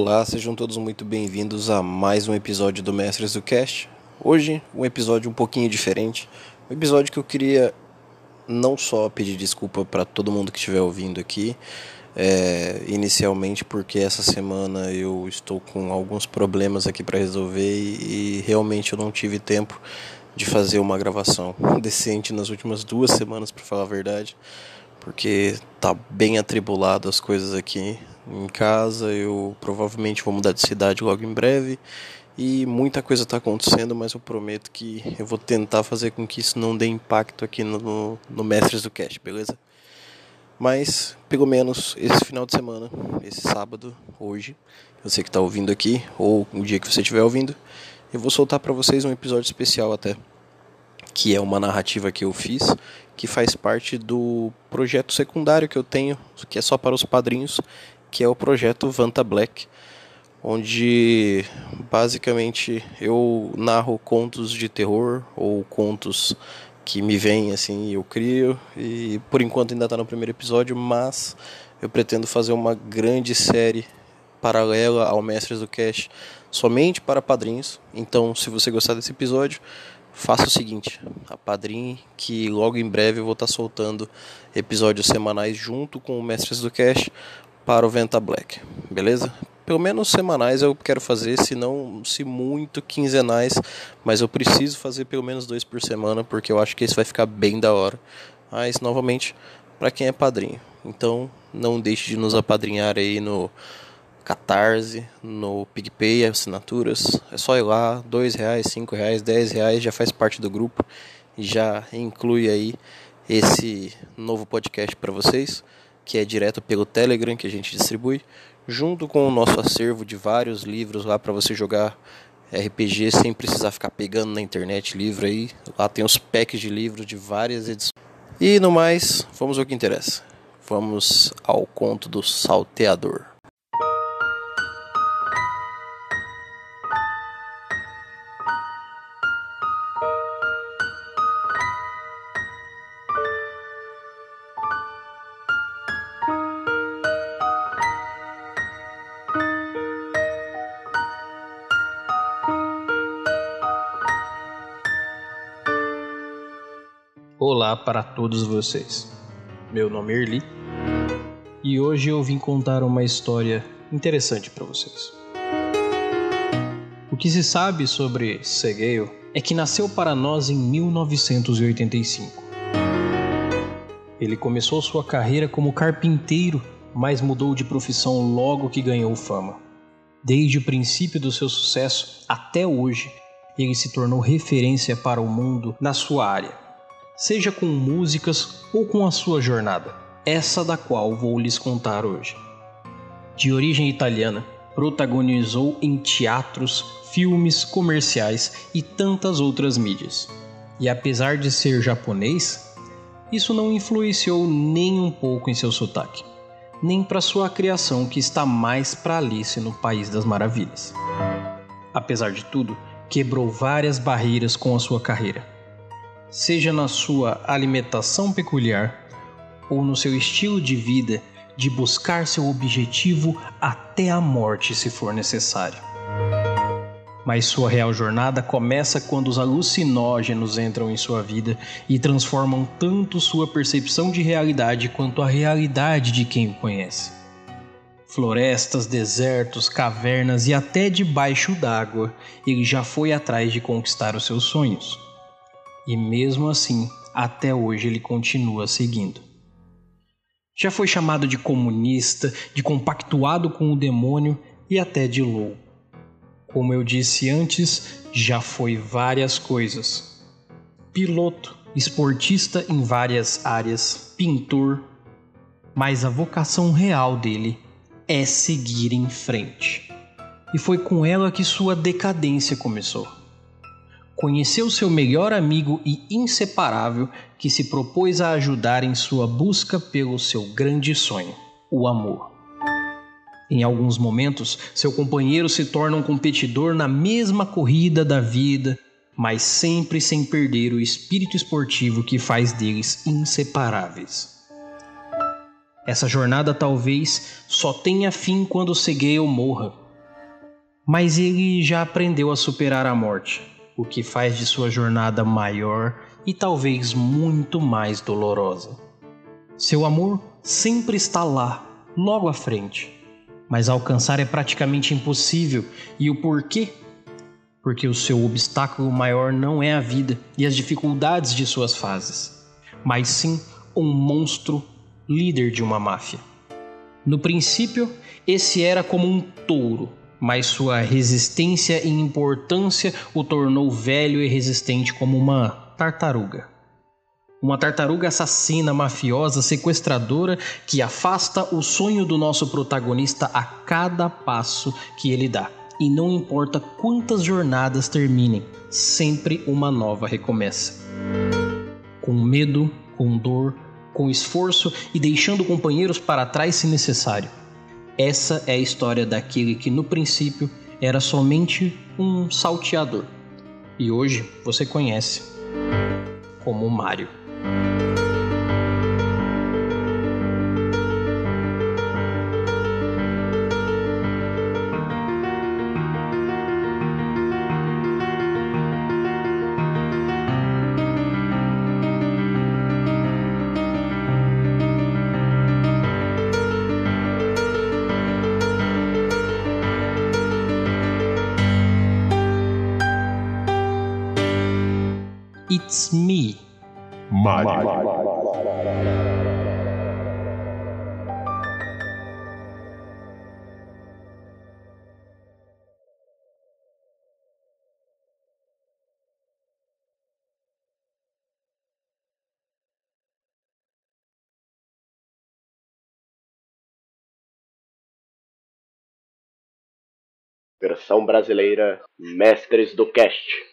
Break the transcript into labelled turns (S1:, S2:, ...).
S1: Olá, sejam todos muito bem-vindos a mais um episódio do Mestres do Cast. Hoje, um episódio um pouquinho diferente. Um episódio que eu queria não só pedir desculpa para todo mundo que estiver ouvindo aqui, é, inicialmente porque essa semana eu estou com alguns problemas aqui para resolver e, e realmente eu não tive tempo de fazer uma gravação decente nas últimas duas semanas, para falar a verdade, porque tá bem atribulado as coisas aqui em casa. Eu provavelmente vou mudar de cidade logo em breve e muita coisa está acontecendo, mas eu prometo que eu vou tentar fazer com que isso não dê impacto aqui no, no Mestres do Cast, beleza? Mas, pelo menos, esse final de semana, esse sábado, hoje, você que está ouvindo aqui, ou o dia que você estiver ouvindo, eu vou soltar para vocês um episódio especial até, que é uma narrativa que eu fiz, que faz parte do projeto secundário que eu tenho, que é só para os padrinhos, que é o projeto Vanta Black, onde basicamente eu narro contos de terror ou contos que me vêm assim, eu crio e por enquanto ainda está no primeiro episódio, mas eu pretendo fazer uma grande série paralela ao Mestres do Cash somente para padrinhos. Então, se você gostar desse episódio, faça o seguinte: a padrinho que logo em breve eu vou estar tá soltando episódios semanais junto com o Mestres do Cash para o Venta Black, beleza? Pelo menos semanais eu quero fazer, se não, se muito, quinzenais, mas eu preciso fazer pelo menos dois por semana, porque eu acho que esse vai ficar bem da hora. Mas, novamente, para quem é padrinho. Então, não deixe de nos apadrinhar aí no Catarse, no PicPay, assinaturas. É só ir lá, dois reais, cinco reais, dez reais, já faz parte do grupo. Já inclui aí esse novo podcast para vocês que é direto pelo Telegram que a gente distribui, junto com o nosso acervo de vários livros lá para você jogar RPG sem precisar ficar pegando na internet livro aí. Lá tem os packs de livros de várias edições. E no mais, vamos ao que interessa. Vamos ao conto do salteador.
S2: Olá para todos vocês. Meu nome é Erli e hoje eu vim contar uma história interessante para vocês. O que se sabe sobre Segale é que nasceu para nós em 1985. Ele começou sua carreira como carpinteiro, mas mudou de profissão logo que ganhou fama. Desde o princípio do seu sucesso até hoje, ele se tornou referência para o mundo na sua área seja com músicas ou com a sua jornada, essa da qual vou lhes contar hoje. De origem italiana, protagonizou em teatros, filmes, comerciais e tantas outras mídias. E apesar de ser japonês, isso não influenciou nem um pouco em seu sotaque, nem para sua criação que está mais para Alice no País das Maravilhas. Apesar de tudo, quebrou várias barreiras com a sua carreira seja na sua alimentação peculiar ou no seu estilo de vida de buscar seu objetivo até a morte se for necessário. Mas sua real jornada começa quando os alucinógenos entram em sua vida e transformam tanto sua percepção de realidade quanto a realidade de quem o conhece. Florestas, desertos, cavernas e até debaixo d'água, ele já foi atrás de conquistar os seus sonhos e mesmo assim, até hoje ele continua seguindo. Já foi chamado de comunista, de compactuado com o demônio e até de louco. Como eu disse antes, já foi várias coisas: piloto, esportista em várias áreas, pintor, mas a vocação real dele é seguir em frente. E foi com ela que sua decadência começou conheceu seu melhor amigo e inseparável que se propôs a ajudar em sua busca pelo seu grande sonho, o amor. Em alguns momentos, seu companheiro se torna um competidor na mesma corrida da vida, mas sempre sem perder o espírito esportivo que faz deles inseparáveis. Essa jornada talvez só tenha fim quando Segale morra, Mas ele já aprendeu a superar a morte, o que faz de sua jornada maior e talvez muito mais dolorosa. Seu amor sempre está lá, logo à frente, mas alcançar é praticamente impossível. E o porquê? Porque o seu obstáculo maior não é a vida e as dificuldades de suas fases, mas sim um monstro líder de uma máfia. No princípio, esse era como um touro, mas sua resistência e importância o tornou velho e resistente como uma tartaruga. Uma tartaruga assassina, mafiosa, sequestradora que afasta o sonho do nosso protagonista a cada passo que ele dá. E não importa quantas jornadas terminem, sempre uma nova recomeça. Com medo, com dor, com esforço e deixando companheiros para trás se necessário. Essa é a história daquele que no princípio era somente um salteador. E hoje você conhece como Mario. It's me.
S3: Mario.
S4: Versão brasileira Mestres do Cast.